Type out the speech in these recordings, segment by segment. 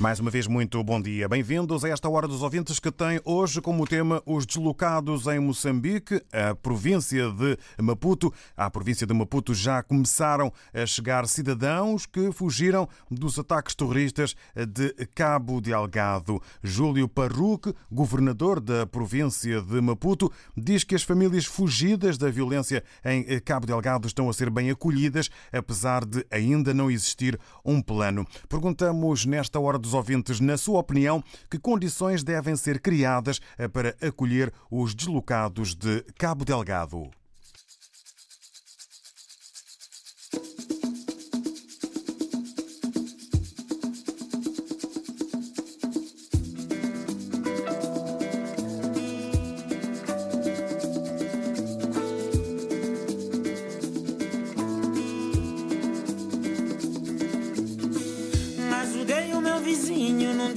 Mais uma vez, muito bom dia. Bem-vindos a esta Hora dos Ouvintes que tem hoje como tema os deslocados em Moçambique, a província de Maputo. À província de Maputo já começaram a chegar cidadãos que fugiram dos ataques terroristas de Cabo Delgado. Júlio Parruque, governador da província de Maputo, diz que as famílias fugidas da violência em Cabo Delgado estão a ser bem acolhidas, apesar de ainda não existir um plano. Perguntamos nesta Hora dos dos ouvintes, na sua opinião, que condições devem ser criadas para acolher os deslocados de Cabo Delgado?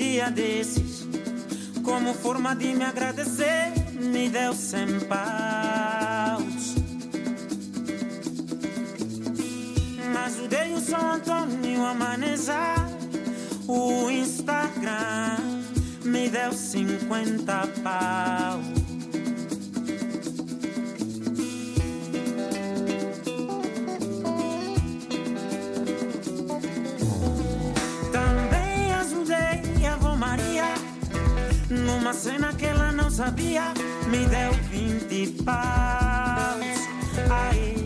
Desses, como forma de me agradecer, me deu cem paus. Ajudei o São Antônio a manejar o Instagram, me deu cinquenta paus. Numa cena que ela não sabia, me deu vinte paus. Aê,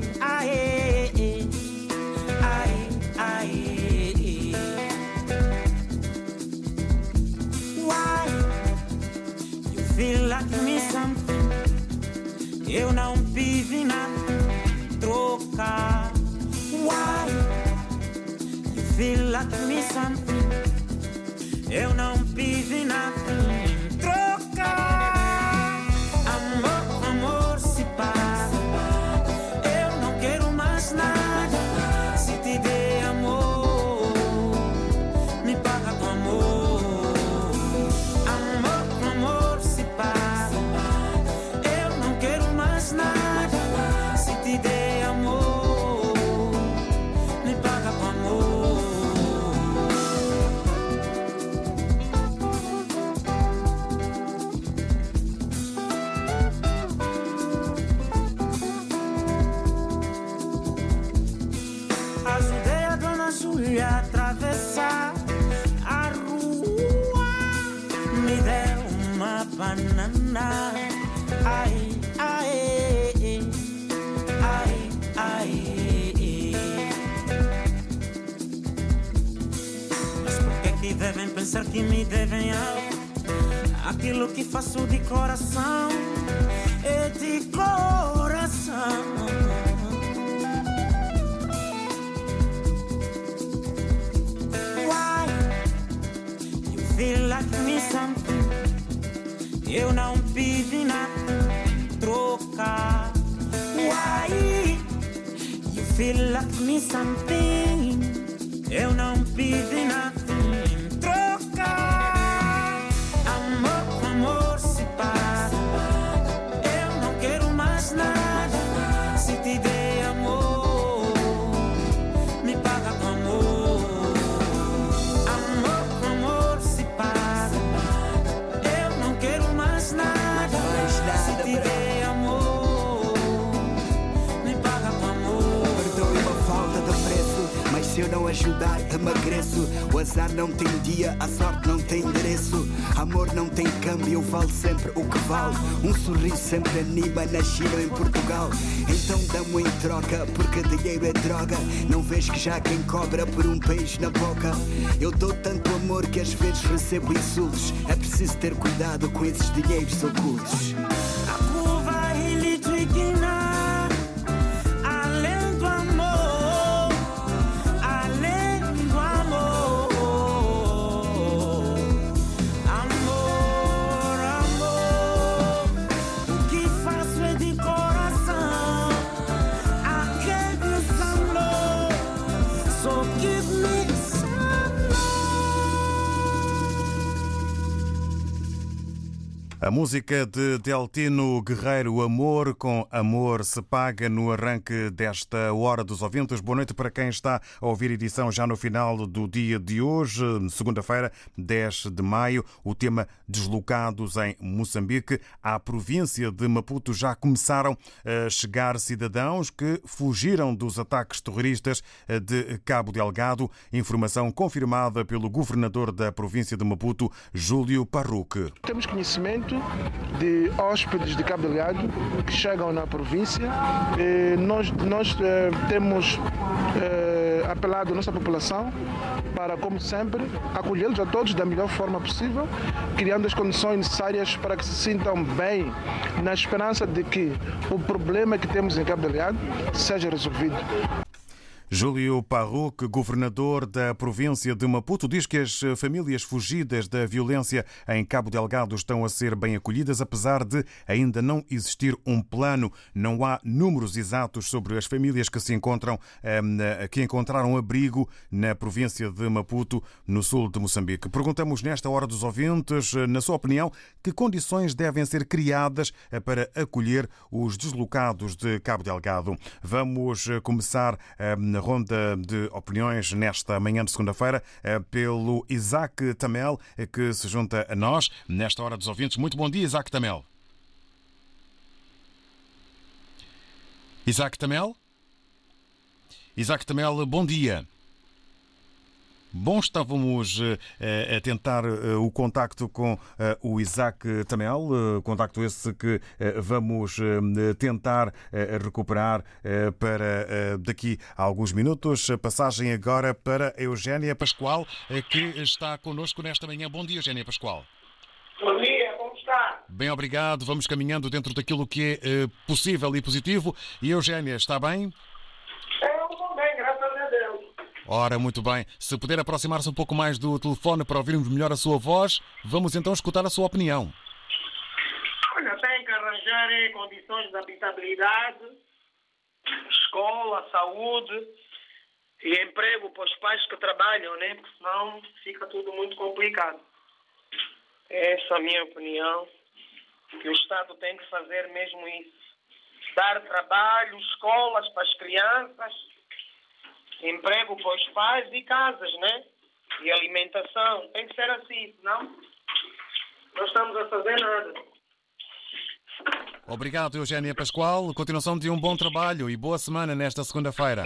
pensar que me devem algo. Aquilo que faço de coração é de coração. Why you feel like me something? Eu não pedi nada, trocar. Why you feel like me something? Eu não ajudar, emagreço. O azar não tem dia, a sorte não tem endereço. Amor não tem câmbio, vale sempre o que vale. Um sorriso sempre anima na China ou em Portugal. Então dá-me em troca, porque dinheiro é droga. Não vês que já quem cobra por um beijo na boca. Eu dou tanto amor que às vezes recebo insultos. É preciso ter cuidado com esses dinheiros ocultos. A música de Deltino Guerreiro, Amor com Amor, se paga no arranque desta Hora dos Ouvintes. Boa noite para quem está a ouvir edição já no final do dia de hoje, segunda-feira, 10 de maio. O tema Deslocados em Moçambique. À província de Maputo já começaram a chegar cidadãos que fugiram dos ataques terroristas de Cabo Delgado. Informação confirmada pelo governador da província de Maputo, Júlio Parruque. Temos conhecimento de hóspedes de Cabo que chegam na província. Eh, Nós, nós eh, temos eh, apelado a nossa população para, como sempre, acolhê-los a todos da melhor forma possível, criando as condições necessárias para que se sintam bem, na esperança de que o problema que temos em Cabo Delgado seja resolvido. Júlio Parruque, governador da província de Maputo, diz que as famílias fugidas da violência em Cabo Delgado estão a ser bem acolhidas, apesar de ainda não existir um plano. Não há números exatos sobre as famílias que se encontram, eh, que encontraram abrigo na província de Maputo, no sul de Moçambique. Perguntamos nesta hora dos ouvintes, eh, na sua opinião, que condições devem ser criadas eh, para acolher os deslocados de Cabo Delgado. Vamos eh, começar eh, na ronda de opiniões nesta manhã de segunda-feira eh, pelo Isaac Tamel, eh, que se junta a nós nesta hora dos ouvintes. Muito bom dia, Isaac Tamel. Isaac Tamel? Isaac Tamel, bom dia. Bom, estávamos eh, a tentar eh, o contacto com eh, o Isaac Tamel, eh, contacto esse que eh, vamos eh, tentar eh, recuperar eh, para eh, daqui a alguns minutos. Passagem agora para a Eugénia Pascoal, eh, que está connosco nesta manhã. Bom dia, Eugénia Pascoal. Bom dia, como está? Bem, obrigado. Vamos caminhando dentro daquilo que é eh, possível e positivo. E Eugénia, está bem? Eu estou bem, graças a Deus. Ora, muito bem. Se puder aproximar-se um pouco mais do telefone para ouvirmos melhor a sua voz, vamos então escutar a sua opinião. Olha, tem que arranjar eh, condições de habitabilidade, escola, saúde e emprego para os pais que trabalham, né? Porque senão fica tudo muito complicado. Essa é a minha opinião. Que o Estado tem que fazer mesmo isso. Dar trabalho, escolas para as crianças, emprego para os pais e casas, né? E alimentação. Tem que ser assim, senão não estamos a fazer nada. Obrigado, Eugénia Pascoal. Continuação de um bom trabalho e boa semana nesta segunda-feira.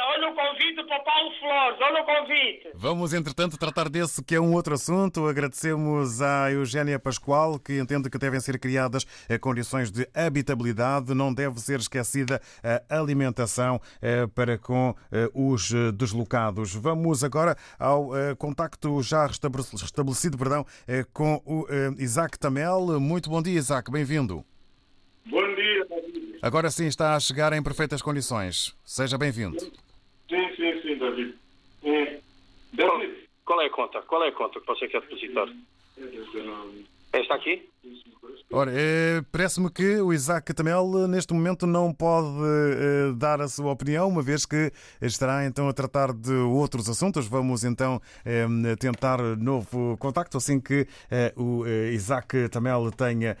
Olha o convite para Paulo Flores, olha o convite. Vamos, entretanto, tratar desse que é um outro assunto. Agradecemos à Eugénia Pascoal, que entende que devem ser criadas eh, condições de habitabilidade. Não deve ser esquecida a alimentação eh, para com eh, os deslocados. Vamos agora ao contacto já restabelecido perdão, com o Isaac Tamel. Muito bom dia, Isaac. Bem-vindo. Agora sim está a chegar em perfeitas condições. Seja bem-vindo. Sim, sim, sim, David. David. Qual é a conta? Qual é a conta que você quer depositar? Esta aqui? Ora, eh, parece-me que o Isaac Tamel eh, neste momento não pode eh, dar a sua opinião, uma vez que estará então a tratar de outros assuntos. Vamos então tentar novo contacto assim que o Isaac Tamel tenha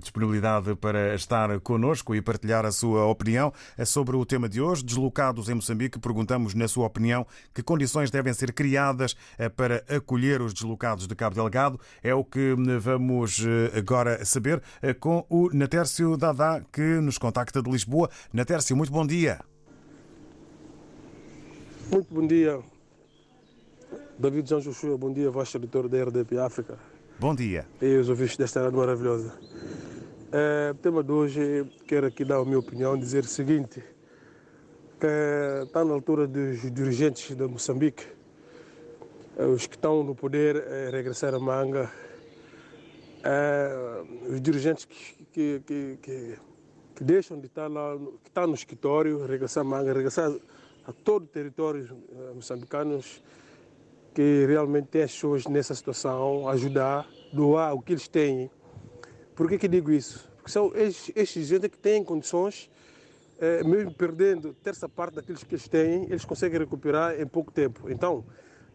disponibilidade para estar connosco e partilhar a sua opinião sobre o tema de hoje. Deslocados em Moçambique, perguntamos, na sua opinião, que condições devem ser criadas para acolher os deslocados de Cabo Delgado. É o que eh, vamos eh, agora saber eh, com o Natércio Dadá, que nos contacta de Lisboa. Natércio, muito bom dia. Muito bom dia, David João Joshua. Bom dia, vosso editor da RDP África. Bom dia. E os ouvintes desta rádio maravilhosa. É, o tema de hoje, quero aqui dar a minha opinião, dizer o seguinte, que está na altura dos dirigentes de Moçambique, os que estão no poder, é, regressar a manga, é, os dirigentes que, que, que, que, que deixam de estar lá, que estão no escritório, regressar manga, regressar a todo o território eh, moçambicanos que realmente têm as pessoas nessa situação, ajudar, doar o que eles têm. Por que, que digo isso? Porque são estes, estes gente que têm condições, eh, mesmo perdendo terça parte daqueles que eles têm, eles conseguem recuperar em pouco tempo. Então,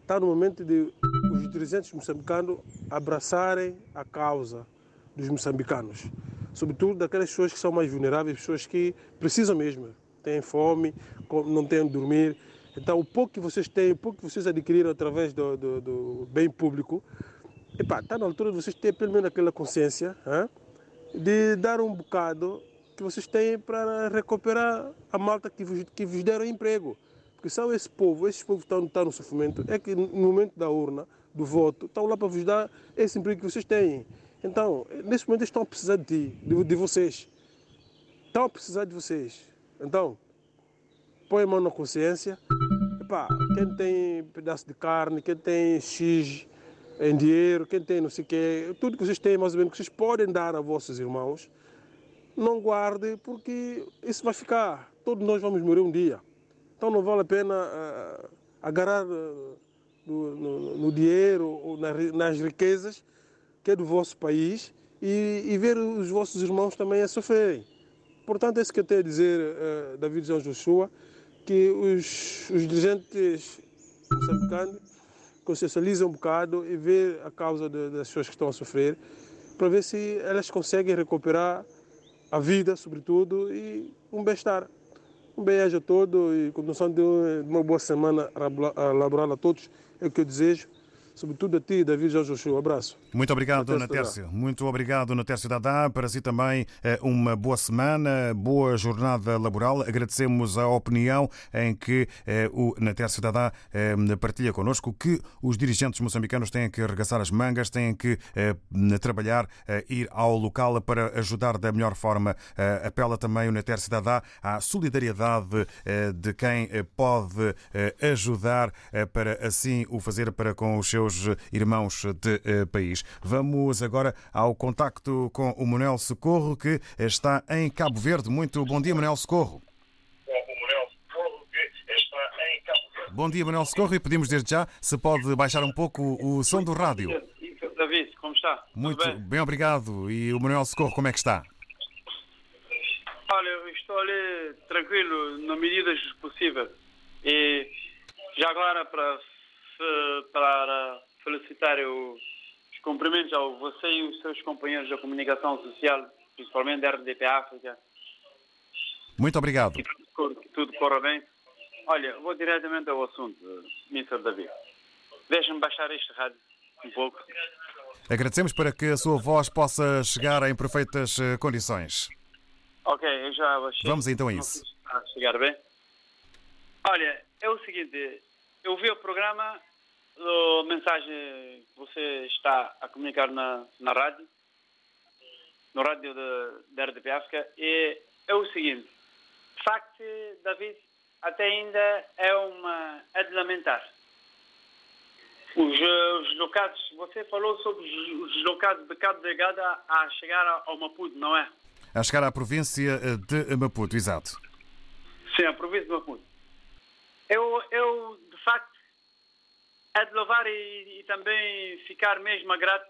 está no momento de os dirigentes moçambicanos abraçarem a causa dos moçambicanos, sobretudo daquelas pessoas que são mais vulneráveis, pessoas que precisam mesmo, têm fome, não têm onde dormir. Então, o pouco que vocês têm, o pouco que vocês adquiriram através do, do, do bem público, está na altura de vocês terem pelo menos aquela consciência hein, de dar um bocado que vocês têm para recuperar a malta que vos, que vos deram emprego. Porque são esse povo, esses povos que estão, estão no sofrimento, é que no momento da urna, do voto, estão lá para vos dar esse emprego que vocês têm. Então, nesse momento, eles estão a precisar de ti, de, de vocês. Estão a precisar de vocês. Então, põe a mão na consciência. Epá, quem tem pedaço de carne, quem tem X em dinheiro, quem tem não sei o quê, tudo que vocês têm, mais ou menos, que vocês podem dar a vossos irmãos, não guarde, porque isso vai ficar. Todos nós vamos morrer um dia. Então não vale a pena uh, agarrar uh, no, no, no, dinheiro ou nas, nas, riquezas que é do vosso país e, e, ver os vossos irmãos também a sofrerem. Portanto, é isso que eu tenho a dizer, uh, David João Joshua, que os, os dirigentes moçambicanos consciencializam um bocado e ver a causa de, das pessoas que estão a sofrer, para ver se elas conseguem recuperar a vida, sobretudo, e um bem-estar. Um beijo a todos e continuação de uma boa semana laboral a todos. É o que eu desejo sobretudo a ti, David Jorge. Um abraço. Muito obrigado, Natércio. Muito obrigado, Natércio Dadá. Para si também eh, uma boa semana, boa jornada laboral. Agradecemos a opinião em que eh, o Natércio Dadá eh, partilha connosco que os dirigentes moçambicanos têm que arregaçar as mangas, têm que trabalhar, ir ao local para ajudar da melhor forma. Apela também o Natércio Dadá à solidariedade de quem pode ajudar para assim o fazer para com os seus seus irmãos de eh, país. Vamos agora ao contacto com o Manuel Socorro, que está em Cabo Verde. Muito bom dia, Manuel Socorro. Bom dia, Manuel Socorro, e pedimos desde já se pode baixar um pouco o som do rádio. David, como está? Muito bem? bem? obrigado. E o Manuel Socorro, como é que está? Olha, eu estou ali tranquilo, na medida possível. E já agora, para para felicitar os cumprimentos a você e os seus companheiros da comunicação social, principalmente da RDP África. Muito obrigado. Que tudo, que tudo corra bem. Olha, vou diretamente ao assunto, Mr. David. Deixa-me baixar este rádio um pouco. Agradecemos para que a sua voz possa chegar em perfeitas eh, condições. Ok, eu já baixei. Vamos então a isso. Chegar bem. Olha, é o seguinte, eu vi o programa a mensagem que você está a comunicar na, na rádio, no rádio da RDP África, é, é o seguinte. De facto, David, até ainda é uma é de lamentar. Os, os locados, você falou sobre os, os locados de Cabo Delgado a, chegar ao Maputo, não é? A chegar à província de Maputo, exato. Sim, a província de Maputo. Eu, eu facto, é de louvar e, e também ficar mesmo grato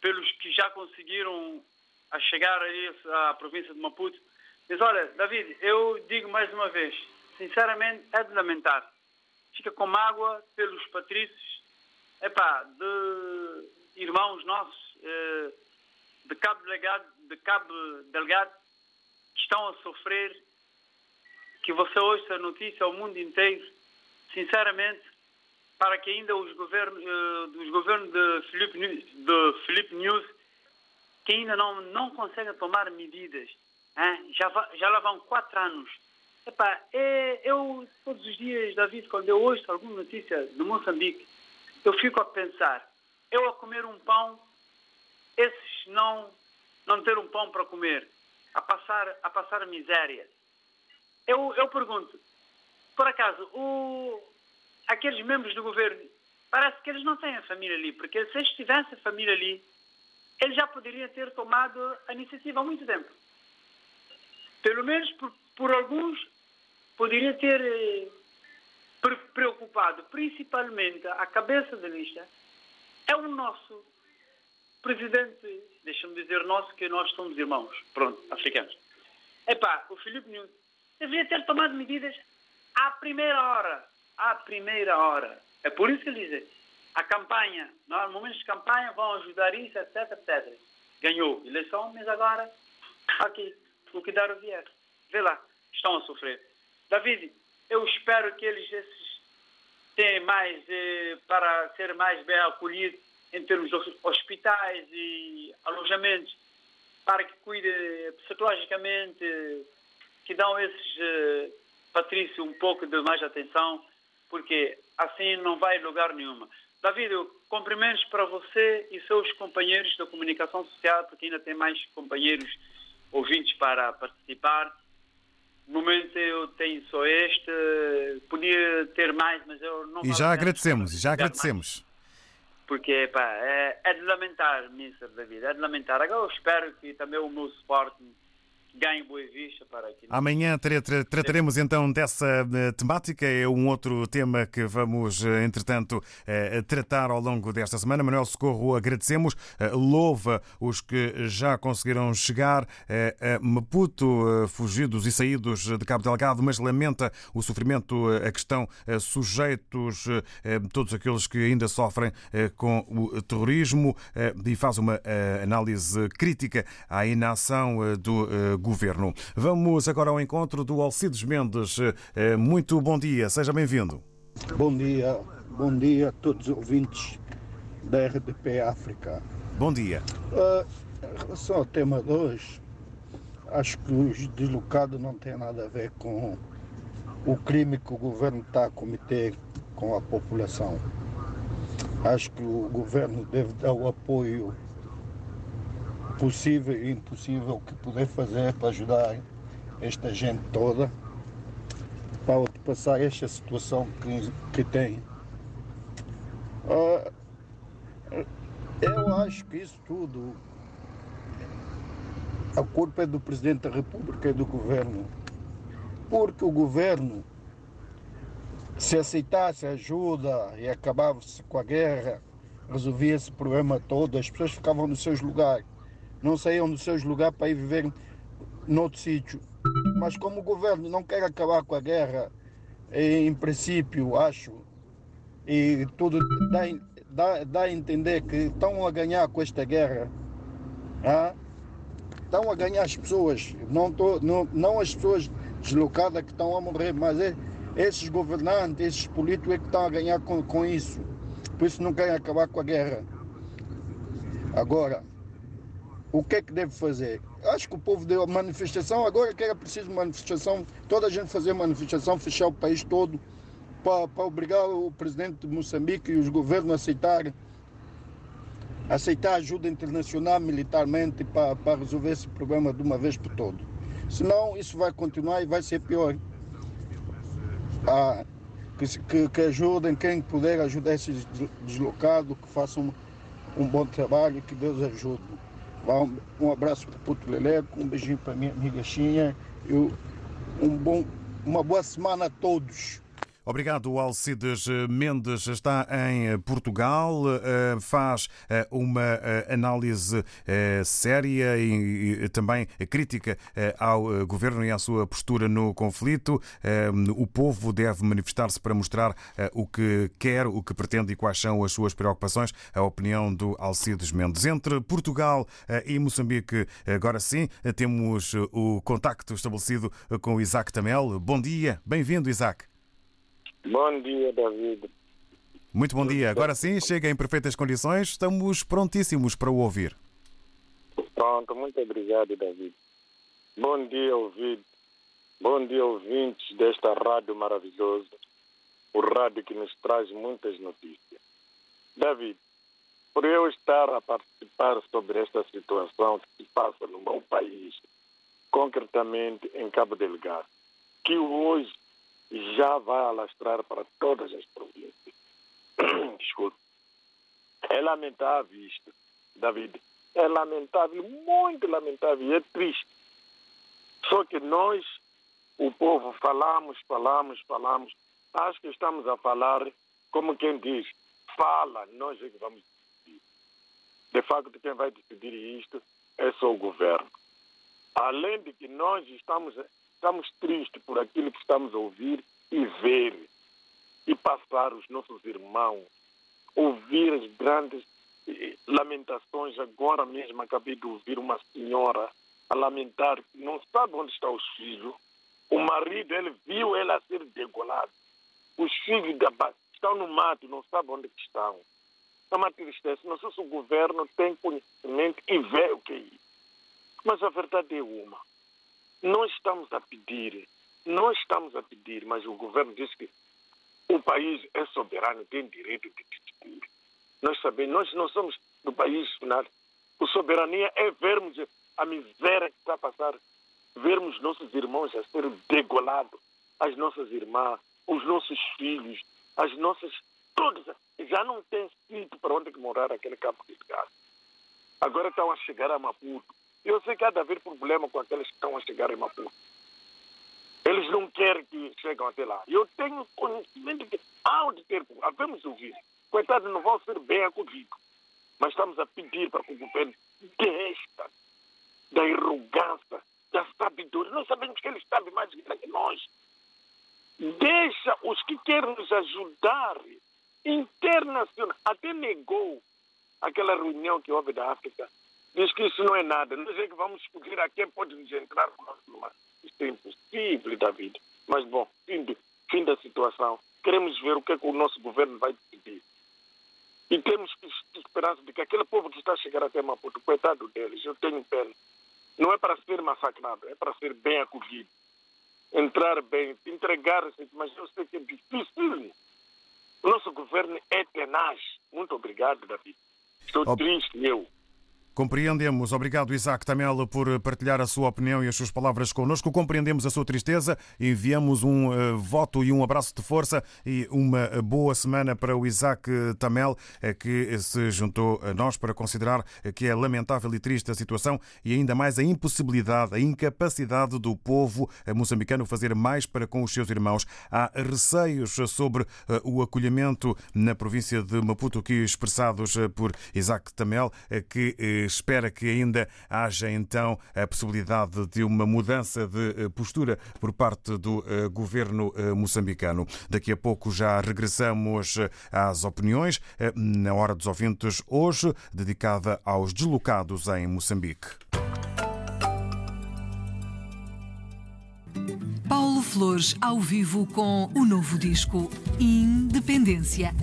pelos que já conseguiram a chegar aí à província de Maputo. Mas olha, David, eu digo mais uma vez, sinceramente é de lamentar. Fica com mágoa pelos patrícios, epá, de irmãos nossos, eh, de Cabo Delgado, de Cabo Delgado, que estão a sofrer, que você ouça a notícia ao mundo inteiro. Sinceramente, para que ainda os governos, uh, os governos de Filipe, de Filipe News que ainda não, não conseguem tomar medidas. Hein? Já, já lá vão quatro anos. Epá, é, eu, todos os dias, David, quando eu ouço alguma notícia de Moçambique, eu fico a pensar, eu a comer um pão esses não, não ter um pão para comer, a passar, a passar miséria. Eu, eu pergunto, por acaso, o, aqueles membros do governo, parece que eles não têm a família ali, porque se eles tivessem a família ali, eles já poderiam ter tomado a iniciativa há muito tempo. Pelo menos por, por alguns, poderia ter eh, preocupado, principalmente a cabeça da lista, é o nosso presidente, deixa-me dizer nosso, que nós somos irmãos, pronto, africanos. Epá, o Filipe Nunes deveria ter tomado medidas à primeira hora, à primeira hora. É por isso que ele diz, a campanha, nos momentos de campanha vão ajudar isso, etc, etc. Ganhou eleição, mas agora, aqui, o que dar o vier. Vê lá, estão a sofrer. David, eu espero que eles esses, tenham mais, eh, para ser mais bem acolhidos em termos de hospitais e alojamentos, para que cuide psicologicamente, que dão esses eh, patrícios um pouco de mais atenção, porque assim não vai lugar nenhuma. David, cumprimentos para você e seus companheiros da comunicação social, porque ainda tem mais companheiros ouvintes para participar. No momento eu tenho só este, podia ter mais, mas eu não E já agradecemos, já agradecemos. Mais. Porque pá, é, é de lamentar, Mr. David, é de lamentar. Agora eu espero que também o meu suporte ganhe Boa Vista para. Amanhã tra tra trataremos então dessa uh, temática. É um outro tema que vamos, uh, entretanto, uh, tratar ao longo desta semana. Manuel Socorro, agradecemos. louva os que já conseguiram chegar a Maputo, fugidos e saídos de Cabo Delgado, mas lamenta o sofrimento a que estão sujeitos todos aqueles que ainda sofrem com o terrorismo e faz uma análise crítica à inação do governo. Vamos agora ao encontro do Alcides Mendes. Eh, muito bom dia, seja bem-vindo. Bom dia, bom dia a todos os ouvintes da RDP África. Bom dia. Uh, em relação ao tema de hoje, acho que os deslocados não têm nada a ver com o crime que o governo está a cometer com a população. Acho que o governo deve dar o apoio possível e impossível que puder fazer para ajudar esta gente toda para passar esta situação que, que tem. Uh, eu acho que isso tudo, a culpa é do Presidente da República e do Governo. Porque o Governo, se aceitasse ajuda e acabava-se com a guerra, resolvia esse problema todo, as pessoas ficavam nos seus lugares não saíam dos seus lugares para ir viver noutro sítio. Mas como o governo não quer acabar com a guerra, em princípio, acho, e tudo dá, dá, dá a entender que estão a ganhar com esta guerra. Ah? Estão a ganhar as pessoas, não, tô, não, não as pessoas deslocadas que estão a morrer, mas é, esses governantes, esses políticos é que estão a ganhar com, com isso. Por isso não querem acabar com a guerra. Agora, o que é que deve fazer? Acho que o povo deu a manifestação, agora que era preciso manifestação, toda a gente fazer manifestação, fechar o país todo, para, para obrigar o presidente de Moçambique e os governos a aceitar, aceitar ajuda internacional militarmente para, para resolver esse problema de uma vez por todo. Senão isso vai continuar e vai ser pior. Ah, que, que, que ajudem quem puder ajudar esses deslocados, que façam um, um bom trabalho, que Deus ajude. Um abraço para o Puto Leleco, um beijinho para minha amiga Xinha um bom, uma boa semana a todos. Obrigado, Alcides Mendes. Está em Portugal, eh, faz eh, uma eh, análise séria e também crítica ao governo e à sua postura no conflito. O povo deve manifestar-se para mostrar o que quer, o que pretende e quais são as suas preocupações. A opinião do Alcides Mendes. Entre Portugal e Moçambique, agora sim, temos o contacto estabelecido com o Isaac Tamel. Bom dia, bem-vindo, Isaac. Bom dia, David. Muito bom dia. Agora sim, chega em perfeitas condições. Estamos prontíssimos para o ouvir. Pronto, muito obrigado, David. Bom dia, ouvido. Bom dia, ouvintes desta rádio maravilhosa. O rádio que nos traz muitas notícias. David, por eu estar a participar sobre esta situação que se passa no meu país, concretamente em Cabo Delgado, que hoje já vai alastrar para todas as províncias. Desculpe. É lamentável isto, David. É lamentável, muito lamentável é triste. Só que nós, o povo, falamos, falamos, falamos. Acho que estamos a falar, como quem diz, fala, nós é que vamos decidir. De facto, quem vai decidir isto é só o governo. Além de que nós estamos, estamos tristes por aquilo que estamos a ouvir e ver e passar os nossos irmãos, ouvir as grandes eh, lamentações. Agora mesmo acabei de ouvir uma senhora a lamentar que não sabe onde estão os filhos. O marido, ele viu ela ser degolado. Os filhos estão no mato, não sabe onde estão. É uma tristeza. Não sei se o governo tem conhecimento e vê o que é isso. Mas a verdade é uma. Nós estamos a pedir, nós estamos a pedir, mas o governo diz que o país é soberano, tem direito de decidir. Nós sabemos, nós não somos do país final. A soberania é vermos a miséria que está a passar, vermos nossos irmãos a serem degolados, as nossas irmãs, os nossos filhos, as nossas. Todos já não tem sítio para onde morar aquele campo de gás. Agora estão a chegar a Maputo. Eu sei que há de haver problema com aqueles que estão a chegar em Maputo. Eles não querem que cheguem até lá. Eu tenho conhecimento que há de ter, havemos ouvir. Coitados não vão ser bem acolhidos. Mas estamos a pedir para que o governo desta, da arrogância, da sabedoria. Nós sabemos que eles sabem mais que nós. Deixa os que querem nos ajudar internacional. Até negou aquela reunião que houve da África. Diz que isso não é nada. Nós é que vamos escolher a quem pode nos entrar numa. Isso é impossível, David. Mas, bom, fim, de, fim da situação. Queremos ver o que, é que o nosso governo vai decidir. E temos esperança de que aquele povo que está a chegar até Maputo, coitado deles, eu tenho pena. Não é para ser massacrado, é para ser bem acolhido. Entrar bem, entregar-se, mas eu sei que é difícil. O nosso governo é tenaz. Muito obrigado, David. Estou Ob... triste, eu. Compreendemos. Obrigado, Isaac Tamel, por partilhar a sua opinião e as suas palavras connosco. Compreendemos a sua tristeza. Enviamos um uh, voto e um abraço de força e uma boa semana para o Isaac Tamel, uh, que se juntou a nós para considerar que é lamentável e triste a situação e ainda mais a impossibilidade, a incapacidade do povo moçambicano fazer mais para com os seus irmãos. Há receios sobre o acolhimento na província de Maputo, que expressados por Isaac Tamel, que espera que ainda haja então a possibilidade de uma mudança de eh, postura por parte do eh, governo eh, moçambicano. Daqui a pouco já regressamos às opiniões na hora dos ouvintes hoje, dedicada aos deslocados em Moçambique. Paulo Flores ao vivo com o novo disco Independência.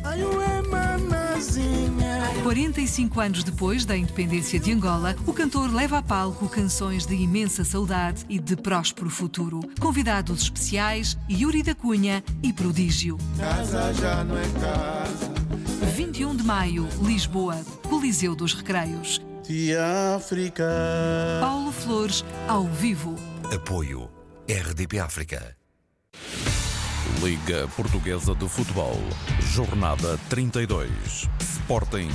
45 anos depois da independência de Angola, o cantor leva a palco canções de imensa saudade e de próspero futuro. Convidados especiais, Yuri da Cunha e Prodígio. Casa já não é casa. 21 de maio, Lisboa, Coliseu dos Recreios. De África. Paulo Flores, ao vivo. Apoio RDP África. Liga Portuguesa de Futebol, Jornada 32. Sporting,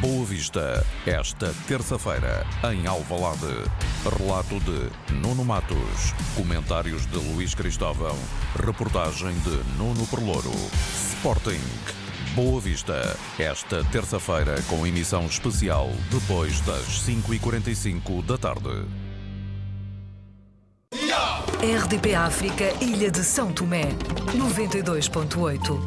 Boa Vista, esta terça-feira, em Alvalade. Relato de Nuno Matos, comentários de Luís Cristóvão, reportagem de Nuno Perlouro. Sporting, Boa Vista, esta terça-feira com emissão especial depois das 5h45 da tarde. RDP África, Ilha de São Tomé, 92.8.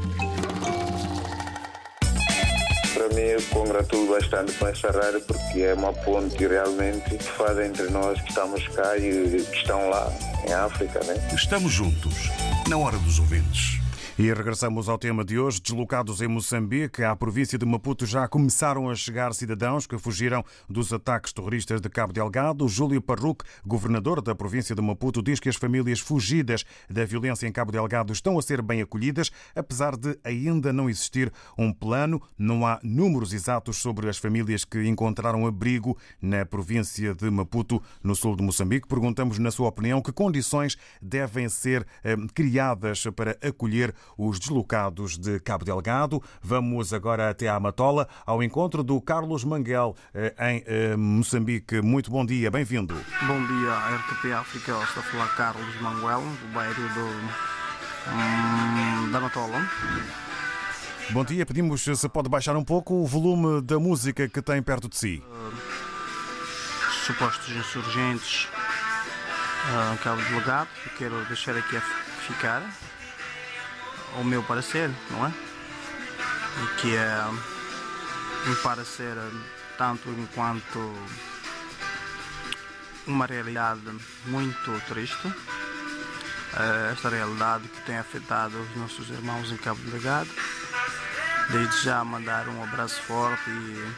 Para mim, eu congratulo bastante com essa rádio porque é uma ponte realmente que faz entre nós que estamos cá e que estão lá em África, né? Estamos juntos, na hora dos ouvintes. E regressamos ao tema de hoje. Deslocados em Moçambique, à província de Maputo, já começaram a chegar cidadãos que fugiram dos ataques terroristas de Cabo Delgado. Júlio Parruc, governador da província de Maputo, diz que as famílias fugidas da violência em Cabo Delgado estão a ser bem acolhidas, apesar de ainda não existir um plano. Não há números exatos sobre as famílias que encontraram abrigo na província de Maputo, no sul de Moçambique. Perguntamos, na sua opinião, que condições devem ser eh, criadas para acolher os deslocados de Cabo Delgado. Vamos agora até à Matola, ao encontro do Carlos Manguel, eh, em eh, Moçambique. Muito bom dia, bem-vindo. Bom dia, RTP África. Estou a falar Carlos Manguel, do bairro do, hum, da Matola. Bom dia, pedimos se pode baixar um pouco o volume da música que tem perto de si. Supostos insurgentes uh, Cabo Delgado, eu quero deixar aqui a ficar ao meu parecer, não é? Que é um parecer tanto enquanto uma realidade muito triste. Esta realidade que tem afetado os nossos irmãos em Cabo Delgado. Desde já mandar um abraço forte e,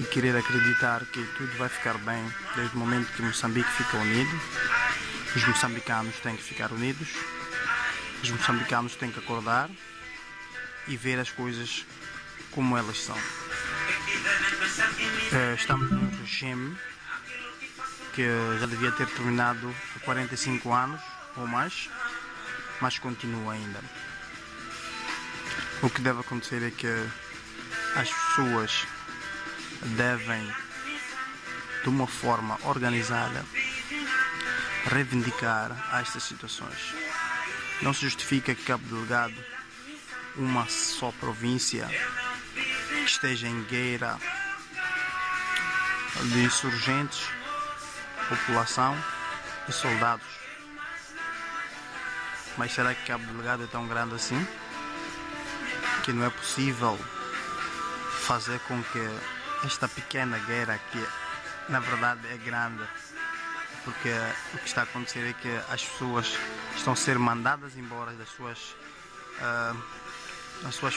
e querer acreditar que tudo vai ficar bem desde o momento que Moçambique fica unido. Os moçambicanos têm que ficar unidos os moçambicanos têm que acordar e ver as coisas como elas são. Eh, estamos num regime que já devia ter terminado há 45 anos ou mais, mas continua ainda. O que deve acontecer é que as pessoas devem, de uma forma organizada, reivindicar estas situações. Não se justifica que Cabo Delgado, uma só província, esteja em guerra de insurgentes, população e soldados. Mas será que Cabo Delgado é tão grande assim? Que não é possível fazer com que esta pequena guerra, que na verdade é grande, porque o que está a acontecer é que as pessoas estão a ser mandadas embora das suas, uh, das, suas,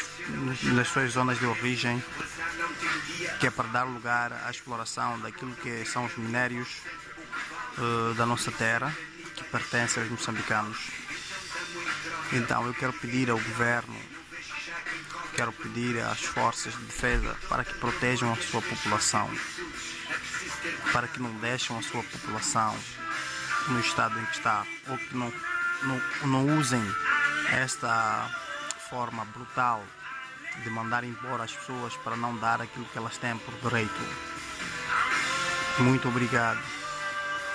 das suas zonas de origem, que é para dar lugar à exploração daquilo que são os minérios uh, da nossa terra, que pertencem aos moçambicanos. Então eu quero pedir ao governo, quero pedir às forças de defesa para que protejam a sua população para que não deixem a sua população no estado em que está ou que não, não, não usem esta forma brutal de mandar embora as pessoas para não dar aquilo que elas têm por direito. Muito obrigado.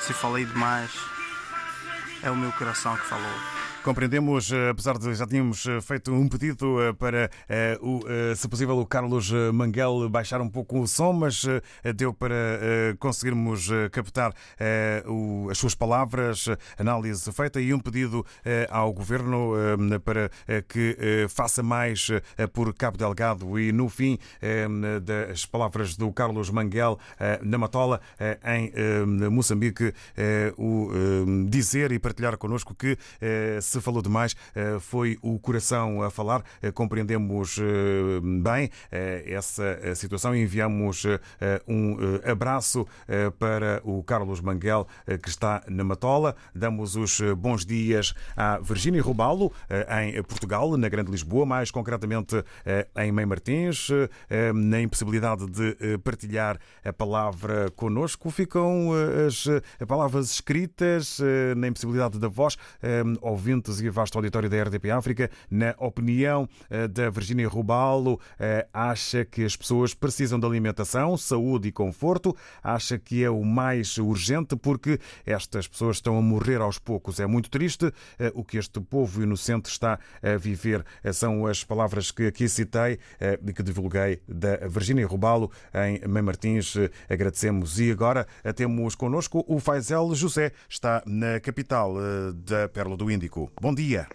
Se falei demais, é o meu coração que falou. Compreendemos, eh, apesar de já tínhamos eh, feito um pedido eh, para, se possível, o Carlos Manguel baixar um pouco o som, mas deu para conseguirmos captar as suas palavras, análise feita e um pedido ao Governo para que faça mais por Cabo Delgado e, no fim das palavras do Carlos Manguel na Matola, em Moçambique, o dizer e partilhar connosco que se se falou demais, eh, foi o coração a falar. Eh, compreendemos eh, bem essa situação e enviamos um abraço para o Carlos Manguel, que está na Matola. Damos os bons dias à Virgínia Rubalo, em Portugal, na Grande Lisboa, mais concretamente em Mãe Martins, na impossibilidade de partilhar a palavra conosco. Ficam as palavras escritas na impossibilidade da voz, ouvindo ouvintes e vasto auditório da RDP África, na opinião eh, da Virginia Rubalo, eh, acha que as pessoas precisam de alimentação, saúde e conforto, acha que é o mais urgente porque estas pessoas estão a morrer aos poucos. É muito triste eh, o que este povo inocente está a viver. São as palavras que aqui citei e que divulguei da Virginia Rubalo em Mãe Martins. Agradecemos. E agora temos connosco o Faisal José, está na capital da Pérola do Índico. Bom dia.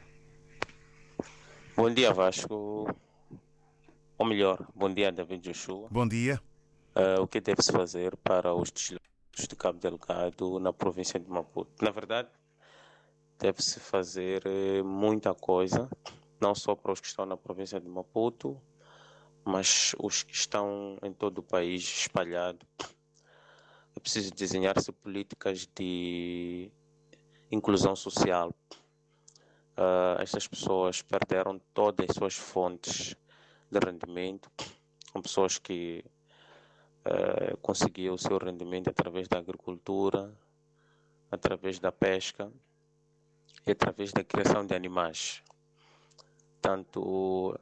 Bom dia, Vasco. Ou melhor, bom dia, David Joshua. Bom dia. Uh, o que deve-se fazer para os deslocados de Cabo Delgado na província de Maputo? Na verdade, deve-se fazer eh, muita coisa, não só para os que estão na província de Maputo, mas os que estão em todo o país espalhado. É preciso desenhar-se políticas de inclusão social. Uh, estas pessoas perderam todas as suas fontes de rendimento. São pessoas que uh, conseguiam o seu rendimento através da agricultura, através da pesca e através da criação de animais. Tanto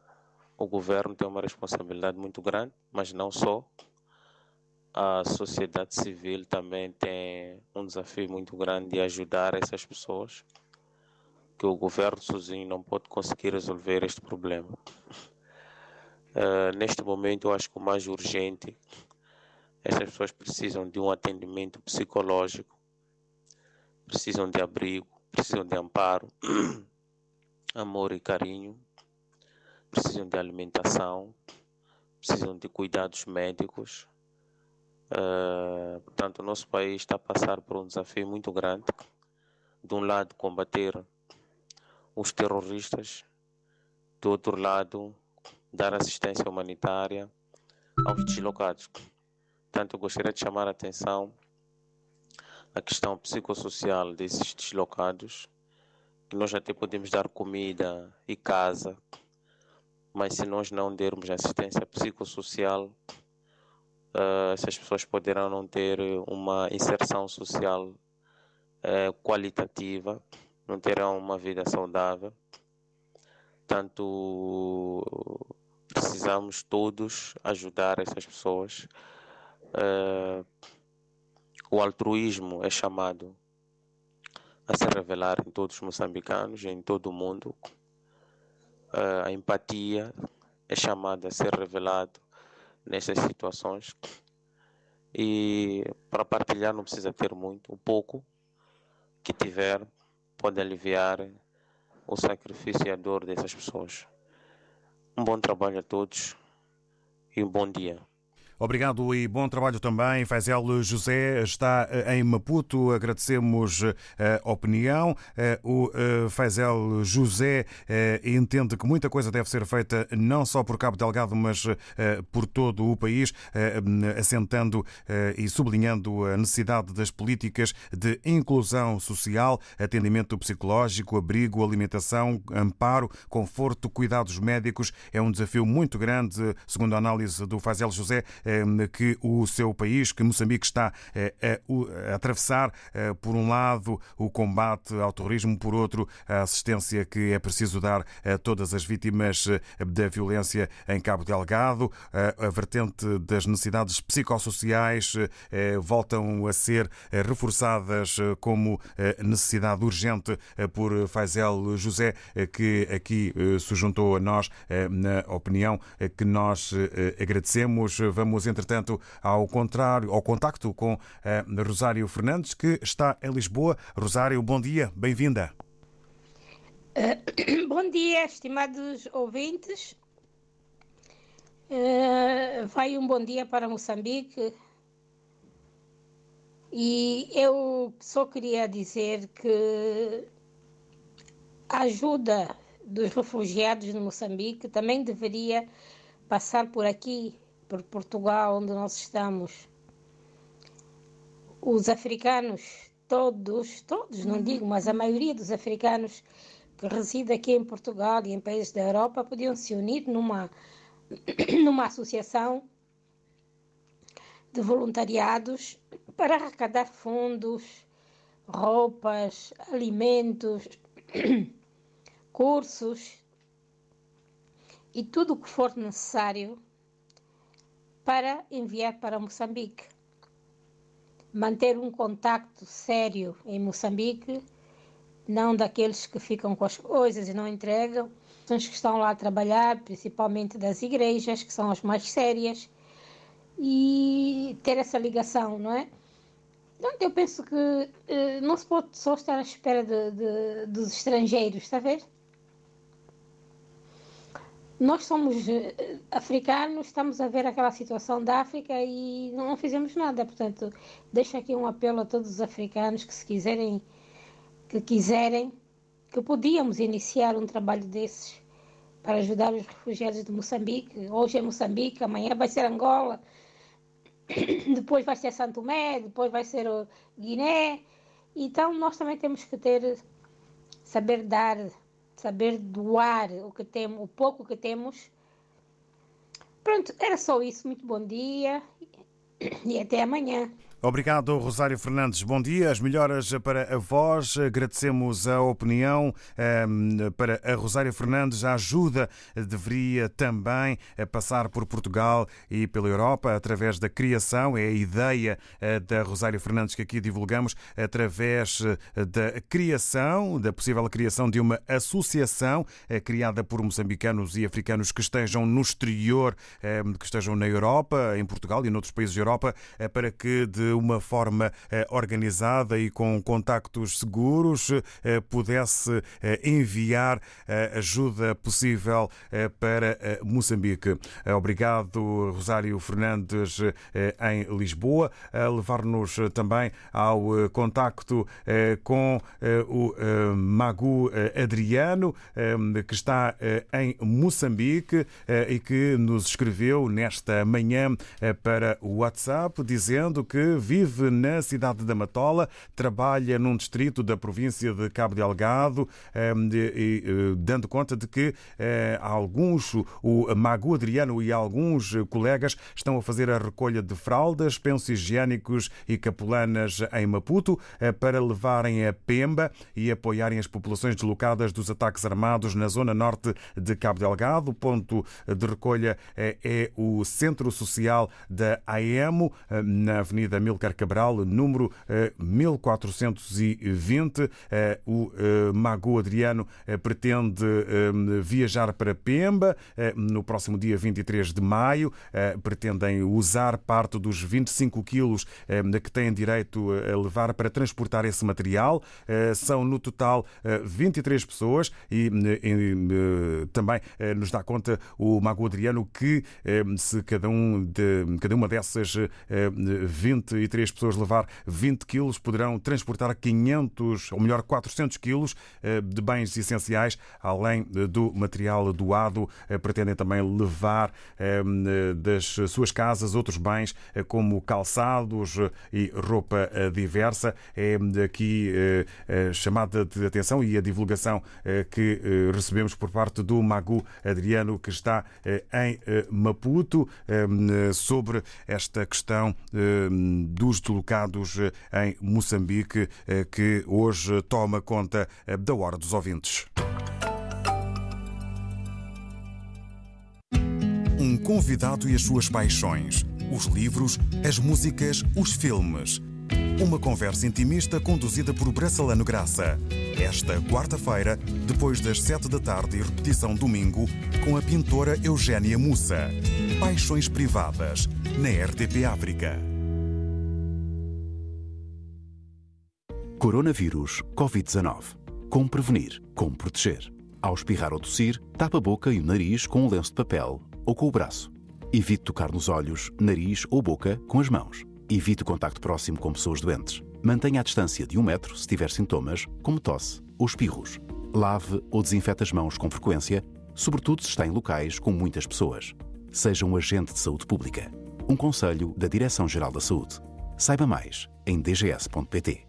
o governo tem uma responsabilidade muito grande, mas não só. A sociedade civil também tem um desafio muito grande de ajudar essas pessoas, que o governo sozinho não pode conseguir resolver este problema. Uh, neste momento, eu acho que o mais urgente, essas pessoas precisam de um atendimento psicológico, precisam de abrigo, precisam de amparo, amor e carinho precisam de alimentação, precisam de cuidados médicos. Uh, portanto, o nosso país está a passar por um desafio muito grande. De um lado, combater os terroristas, do outro lado, dar assistência humanitária aos deslocados. Portanto, gostaria de chamar a atenção a questão psicossocial desses deslocados, que nós até podemos dar comida e casa, mas se nós não dermos assistência psicossocial, uh, essas pessoas poderão não ter uma inserção social uh, qualitativa, não terão uma vida saudável. Tanto precisamos todos ajudar essas pessoas. Uh, o altruísmo é chamado a se revelar em todos os moçambicanos, em todo o mundo a empatia é chamada a ser revelado nessas situações e para partilhar não precisa ter muito, o pouco que tiver pode aliviar o sacrifício e a dor dessas pessoas. Um bom trabalho a todos e um bom dia. Obrigado e bom trabalho também. Faisel José está eh, em Maputo. Agradecemos eh, a opinião. Eh, o Faisel José entende que muita coisa deve ser feita não só por Cabo Delgado, mas por todo o país, assentando e sublinhando a necessidade das políticas de inclusão social, atendimento psicológico, abrigo, alimentação, amparo, conforto, cuidados médicos. É um desafio muito grande, segundo a análise do Faisel José que o seu país, que Moçambique está eh, a, atravessar, eh, por um lado, o combate ao terrorismo, por outro, a assistência que é preciso dar a todas as vítimas eh, da violência em Cabo Delgado, a vertente das necessidades psicossociais voltam a ser reforçadas como necessidade urgente por Faisel José, que aqui se juntou a nós na opinião que nós agradecemos. Vamos Vamos, entretanto, ao contrário, ao contacto com eh, Rosário Fernandes, que está em Lisboa. Rosário, bom dia, bem-vinda. Uh, bom dia, estimados ouvintes. Uh, vai um bom dia para Moçambique. E eu só queria dizer que a ajuda dos refugiados no Moçambique também deveria passar por aqui por Portugal, onde nós estamos, os africanos, todos, todos, não digo, mas a maioria dos africanos que residem aqui em Portugal e em países da Europa podiam se unir numa, numa associação de voluntariados para arrecadar fundos, roupas, alimentos, cursos e tudo o que for necessário para enviar para Moçambique. Manter um contacto sério em Moçambique, não daqueles que ficam com as coisas e não entregam, são os que estão lá a trabalhar, principalmente das igrejas, que são as mais sérias, e ter essa ligação, não é? Então, eu penso que eh, não se pode só estar à espera de, de, dos estrangeiros, está a ver? Nós somos eh, africanos, estamos a ver aquela situação da África e não fizemos nada. Portanto, deixo aqui um apelo a todos os africanos que se quiserem, que quiserem que podíamos iniciar um trabalho desses para ajudar os refugiados de Moçambique. Hoje é Moçambique, amanhã vai ser Angola, depois vai ser Santo Tomé, depois vai ser Guiné. Então nós também temos que ter saber dar, saber doar o que temos, o pouco que temos. Pronto, era só isso. Muito bom dia e até amanhã. Obrigado, Rosário Fernandes. Bom dia, as melhoras para a voz. Agradecemos a opinião ehm, para a Rosário Fernandes. A ajuda deveria também passar por Portugal e pela Europa através da criação. É a ideia eh, da Rosário Fernandes que aqui divulgamos através eh, da criação, da possível criação de uma associação eh, criada por moçambicanos e africanos que estejam no exterior, ehm, que estejam na Europa, em Portugal e noutros países da Europa, para que de uma forma eh, organizada e com contactos seguros eh, pudesse eh, enviar ajuda possível para Moçambique. Obrigado, Rosário Fernandes, em Lisboa, a levar-nos também ao contacto com o Magu Adriano, que está em Moçambique e que nos escreveu nesta manhã para o WhatsApp dizendo que vive na cidade da Matola, trabalha num distrito da província de Cabo Delgado, ehm, eh, dando conta de que eh, alguns, o Mago Adriano e alguns colegas estão a fazer a recolha de fraldas, pensos higiênicos e capulanas em Maputo eh, para levarem a Pemba e apoiarem as populações deslocadas dos ataques armados na zona norte de Cabo Delgado. O ponto de recolha é o Centro Social da AEMO, na Avenida Amilcar Cabral, número 1420. Eh, eh, o eh, Mago Adriano pretende viajar para Pemba no próximo dia 23 de maio. Pretendem usar parte dos 25 quilos que têm direito a levar para transportar esse material. São no total 23 pessoas e, também nos dá conta o Mago Adriano que se cada, um de, cada uma dessas 20 três pessoas levar 20 quilos, poderão transportar 500, ou melhor, 400 quilos eh, de bens essenciais, além eh, do material doado. Eh, pretendem também levar das suas casas outros bens, como calçados e roupa diversa. É aqui a chamada de atenção e a divulgação que recebemos por parte do Magu Adriano, que está em Maputo, sobre esta questão dos deslocados eh, em Moçambique, eh, que hoje toma conta eh, da Hora dos Ouvintes. Um convidado e as suas paixões. Os livros, as músicas, os filmes. Uma conversa intimista conduzida por Bracelano Graça. Esta quarta-feira, depois das sete da tarde e repetição domingo, com a pintora Eugénia Mussa. Paixões Privadas, na RTP África. Coronavírus Covid-19. Como prevenir? Como proteger? Ao espirrar ou tossir, tapa a boca e o nariz com um lenço de papel ou com o braço. Evite tocar nos olhos, nariz ou boca com as mãos. Evite o contacto próximo com pessoas doentes. Mantenha a distância de um metro se tiver sintomas, como tosse ou espirros. Lave ou desinfete as mãos com frequência, sobretudo se está em locais com muitas pessoas. Seja um agente de saúde pública. Um conselho da Direção-Geral da Saúde. Saiba mais em dgs.pt.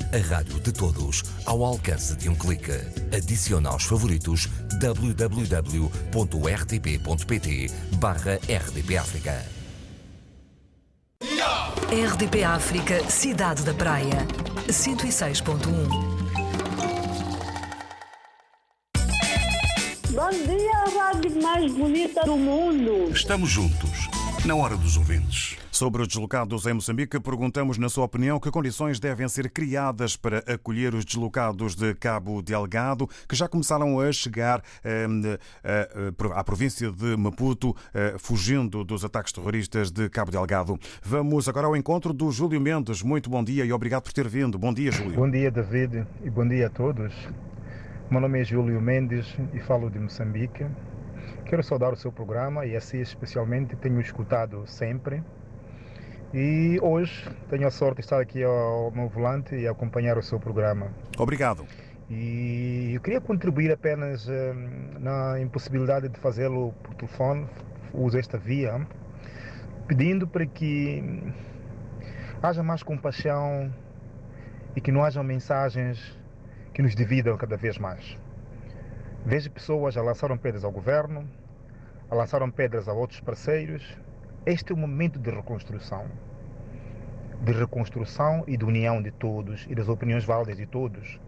a rádio de todos, ao alcance de um clique. Adicione aos favoritos www.rtp.pt barra RDP África. RDP África, Cidade da Praia, 106.1. Bom dia, a rádio mais bonita do mundo. Estamos juntos, na hora dos ouvintes. Sobre os deslocados em Moçambique, perguntamos, na sua opinião, que condições devem ser criadas para acolher os deslocados de Cabo Delgado, que já começaram a chegar eh, à província de Maputo, eh, fugindo dos ataques terroristas de Cabo Delgado. Vamos agora ao encontro do Júlio Mendes. Muito bom dia e obrigado por ter vindo. Bom dia, Júlio. Bom dia, David, e bom dia a todos. Meu nome é Júlio Mendes e falo de Moçambique. Quero saudar o seu programa e assim especialmente tenho escutado sempre e hoje tenho a sorte de estar aqui ao meu volante e acompanhar o seu programa. Obrigado. E eu queria contribuir apenas eh, na impossibilidade de fazê-lo por telefone, uso esta via, pedindo para que haja mais compaixão e que não hajam mensagens que nos dividam cada vez mais. Vejo pessoas a lançaram pedras ao governo, a lançaram pedras a outros parceiros, este é o momento de reconstrução. De reconstrução e de união de todos e das opiniões válidas de todos.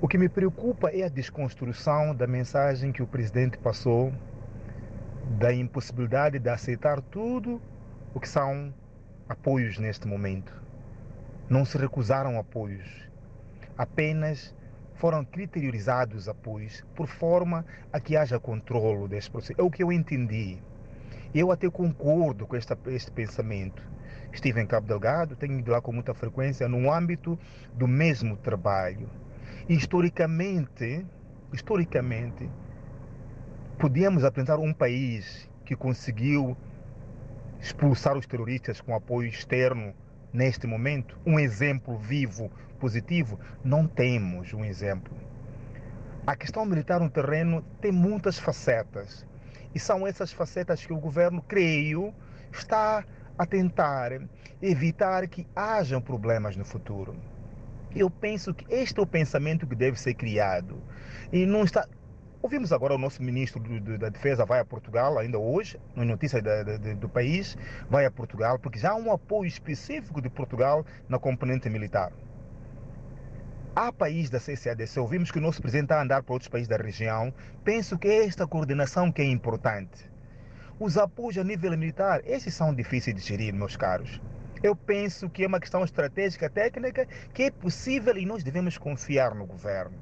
O que me preocupa é a desconstrução da mensagem que o presidente passou da impossibilidade de aceitar tudo o que são apoios neste momento. Não se recusaram apoios, apenas foram criteriorizados apoios por forma a que haja controlo deste processo. É o que eu entendi. Eu até concordo com esta, este pensamento. Estive em Cabo Delgado, tenho ido lá com muita frequência no âmbito do mesmo trabalho. Historicamente, historicamente, podíamos apresentar um país que conseguiu expulsar os terroristas com apoio externo neste momento, um exemplo vivo, positivo, não temos um exemplo. A questão militar no terreno tem muitas facetas. E são essas facetas que o governo, creio, está a tentar evitar que hajam problemas no futuro. Eu penso que este é o pensamento que deve ser criado. E não está. Ouvimos agora o nosso ministro da Defesa vai a Portugal, ainda hoje, nas notícias do país, vai a Portugal, porque já há um apoio específico de Portugal na componente militar. Há países da CCADC, ouvimos que o nosso presidente está a andar para outros países da região. Penso que é esta coordenação que é importante. Os apoios a nível militar, esses são difíceis de gerir, meus caros. Eu penso que é uma questão estratégica, técnica, que é possível e nós devemos confiar no governo.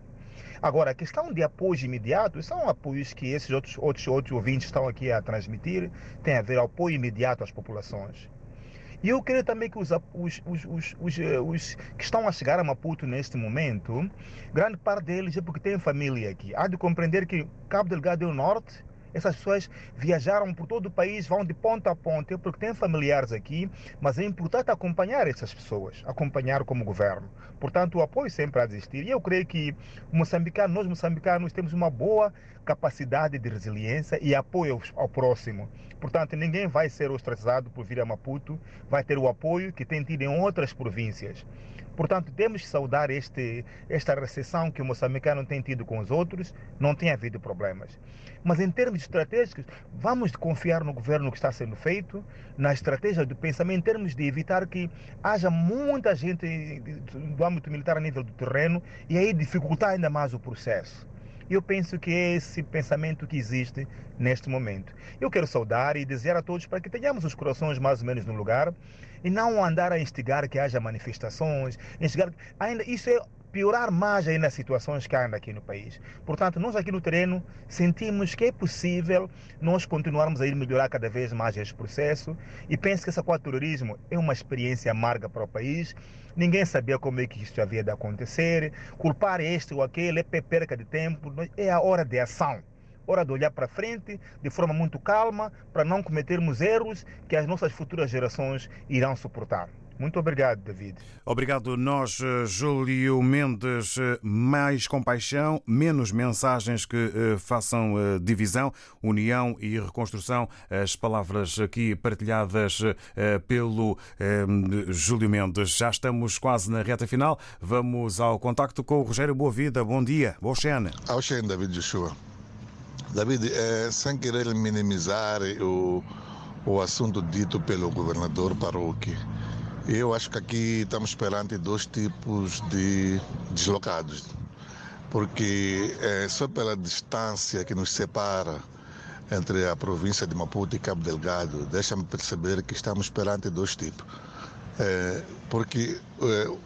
Agora, a questão de apoio imediato, são apoios que esses outros, outros, outros ouvintes estão aqui a transmitir, tem a ver apoio imediato às populações. E eu queria também que os, os, os, os, que estão a chegar a Maputo neste momento, grande parte deles é porque têm família aqui. Há de compreender que Cabo Delgado é o norte, essas pessoas viajaram por todo o país, vão de ponta a ponta, porque têm familiares aqui, mas é importante acompanhar essas pessoas, acompanhar como governo. Portanto, o apoio sempre a existir. E eu creio que moçambicano, nós moçambicanos temos uma boa capacidade de resiliência e apoio ao, próximo. Portanto, ninguém vai ser ostracizado por vir a Maputo, vai ter o apoio que tem tido em outras províncias. Portanto, temos que saudar este, esta recessão que o moçambicano tem tido com os outros, não tem havido problemas. Mas em termos estratégicos, vamos confiar no governo que está sendo feito, na estratégia do pensamento, em termos de evitar que haja muita gente do âmbito militar a nível do terreno e aí dificultar ainda mais o processo. Eu penso que é esse pensamento que existe neste momento. Eu quero saudar e desejar a todos para que tenhamos os corações mais ou menos no lugar e não andar a instigar que haja manifestações, instigar ainda isso é piorar mais ainda as situações que há aqui no país. Portanto, nós aqui no terreno sentimos que é possível nós continuarmos a ir melhorar cada vez mais este processo e penso que esse terrorismo é uma experiência amarga para o país. Ninguém sabia como é que isto havia de acontecer. Culpar este ou aquele é perca de tempo. É a hora de ação hora de olhar para frente de forma muito calma para não cometermos erros que as nossas futuras gerações irão suportar. Muito obrigado, David. Obrigado nós, eh, Júlio Mendes. Eh, mais compaixão, menos mensagens que eh, façam divisão, união e reconstrução. As palavras aqui partilhadas pelo Júlio Mendes. Já estamos quase na reta final. Vamos ao contacto com o Rogério Boa Vida. Bom dia. Boa Oxena. Oxena, David Joshua. David, sem querer minimizar o, o assunto dito pelo governador Parouque, eu acho que aqui estamos perante dois tipos de deslocados, porque é, só pela distância que nos separa entre a província de Maputo e Cabo Delgado, deixa-me perceber que estamos perante dois tipos. É, porque é,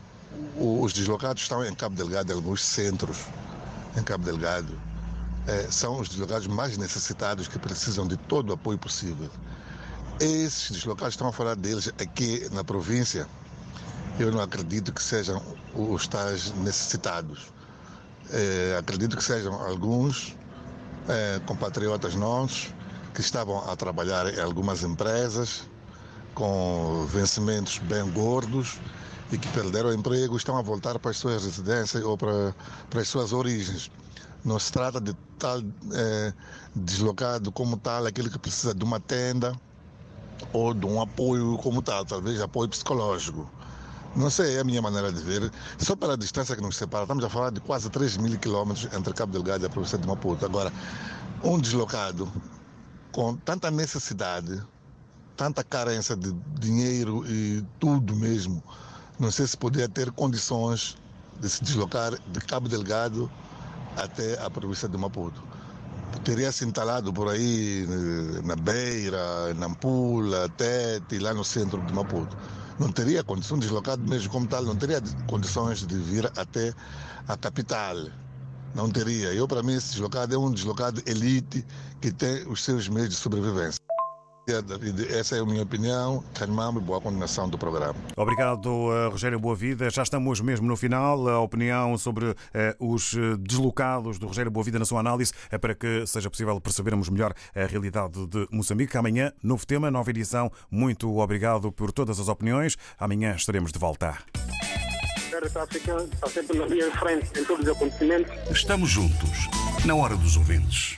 os deslocados estão em Cabo Delgado, em alguns centros em Cabo Delgado, é, são os deslocados mais necessitados que precisam de todo o apoio possível. Esses deslocados, estão a falar deles aqui na província, eu não acredito que sejam os tais necessitados. É, acredito que sejam alguns é, compatriotas nossos que estavam a trabalhar em algumas empresas com vencimentos bem gordos e que perderam o emprego estão a voltar para as suas residências ou para, para as suas origens. Não se trata de tal é, deslocado como tal, aquele que precisa de uma tenda ou de um apoio como tal, talvez apoio psicológico. Não sei, é a minha maneira de ver. Só pela distância que nos separa, estamos a falar de quase 3 mil quilômetros entre Cabo Delgado e a província de Maputo. Agora, um deslocado com tanta necessidade, tanta carência de dinheiro e tudo mesmo, não sei se poderia ter condições de se deslocar de Cabo Delgado até a província de Maputo. Teria se instalado por aí eh, na Beira, Nampula, Tete, lá no centro de Maputo não teria condição, deslocado mesmo como tal, não teria condições de vir até a capital. Não teria. Eu, para mim, esse deslocado é um deslocado elite que tem os seus meios de sobrevivência. David, essa é a minha opinião. Canmamo e boa continuação do programa. Obrigado, uh, Rogério Boavida. Já estamos mesmo no final. A opinião sobre uh, os eh, deslocados do Rogério Boavida na sua análise é para que seja possível percebermos melhor a realidade de Moçambique. Amanhã, novo tema, nova edição. Muito obrigado por todas as opiniões. Amanhã estaremos de volta. Está sempre na minha frente em todos os acontecimentos. Estamos juntos, na hora dos ouvintes.